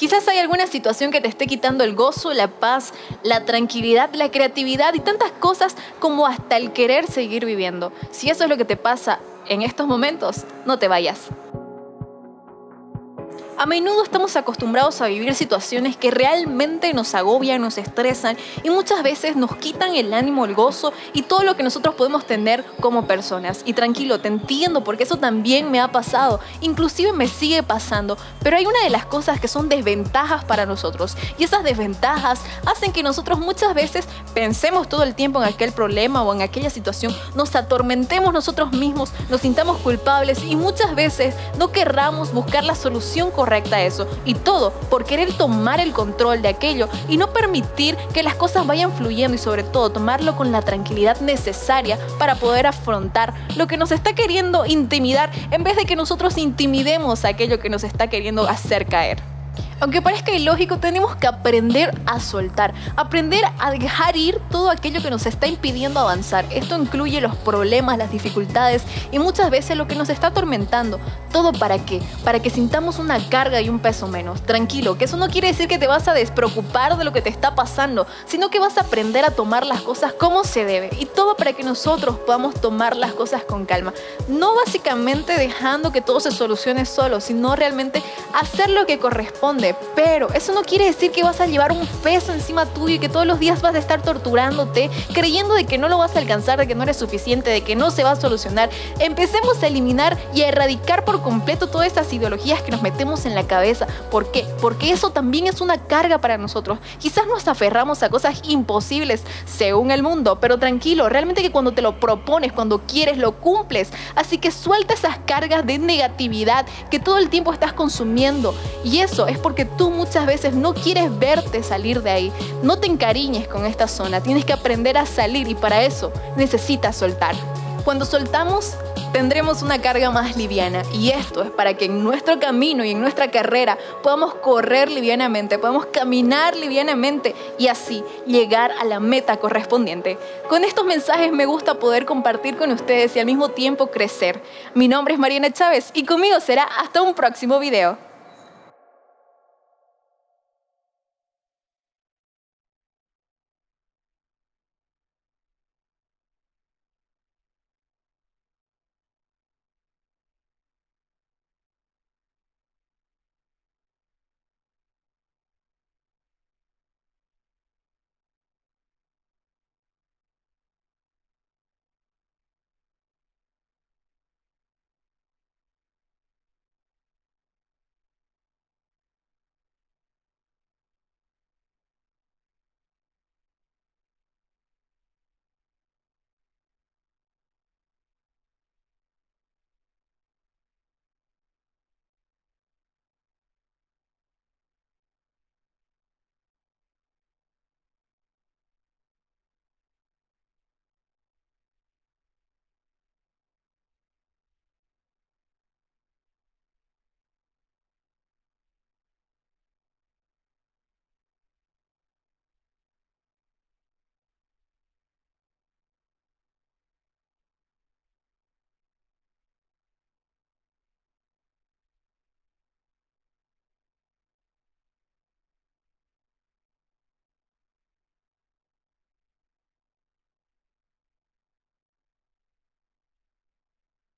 Quizás hay alguna situación que te esté quitando el gozo, la paz, la tranquilidad, la creatividad y tantas cosas como hasta el querer seguir viviendo. Si eso es lo que te pasa en estos momentos, no te vayas. A menudo estamos acostumbrados a vivir situaciones que realmente nos agobian, nos estresan y muchas veces nos quitan el ánimo, el gozo y todo lo que nosotros podemos tener como personas. Y tranquilo, te entiendo porque eso también me ha pasado, inclusive me sigue pasando, pero hay una de las cosas que son desventajas para nosotros. Y esas desventajas hacen que nosotros muchas veces pensemos todo el tiempo en aquel problema o en aquella situación, nos atormentemos nosotros mismos, nos sintamos culpables y muchas veces no querramos buscar la solución correcta correcta eso. Y todo por querer tomar el control de aquello y no permitir que las cosas vayan fluyendo y sobre todo tomarlo con la tranquilidad necesaria para poder afrontar lo que nos está queriendo intimidar en vez de que nosotros intimidemos aquello que nos está queriendo hacer caer. Aunque parezca ilógico, tenemos que aprender a soltar, aprender a dejar ir todo aquello que nos está impidiendo avanzar. Esto incluye los problemas, las dificultades y muchas veces lo que nos está atormentando. ¿Todo para qué? Para que sintamos una carga y un peso menos. Tranquilo, que eso no quiere decir que te vas a despreocupar de lo que te está pasando, sino que vas a aprender a tomar las cosas como se debe. Y todo para que nosotros podamos tomar las cosas con calma. No básicamente dejando que todo se solucione solo, sino realmente hacer lo que corresponde pero eso no quiere decir que vas a llevar un peso encima tuyo y que todos los días vas a estar torturándote, creyendo de que no lo vas a alcanzar, de que no eres suficiente, de que no se va a solucionar. Empecemos a eliminar y a erradicar por completo todas estas ideologías que nos metemos en la cabeza. ¿Por qué? Porque eso también es una carga para nosotros. Quizás nos aferramos a cosas imposibles según el mundo, pero tranquilo, realmente que cuando te lo propones, cuando quieres, lo cumples. Así que suelta esas cargas de negatividad que todo el tiempo estás consumiendo. Y eso es porque tú muchas veces no quieres verte salir de ahí. No te encariñes con esta zona, tienes que aprender a salir y para eso necesitas soltar. Cuando soltamos, tendremos una carga más liviana y esto es para que en nuestro camino y en nuestra carrera podamos correr livianamente, podamos caminar livianamente y así llegar a la meta correspondiente. Con estos mensajes me gusta poder compartir con ustedes y al mismo tiempo crecer. Mi nombre es Mariana Chávez y conmigo será hasta un próximo video.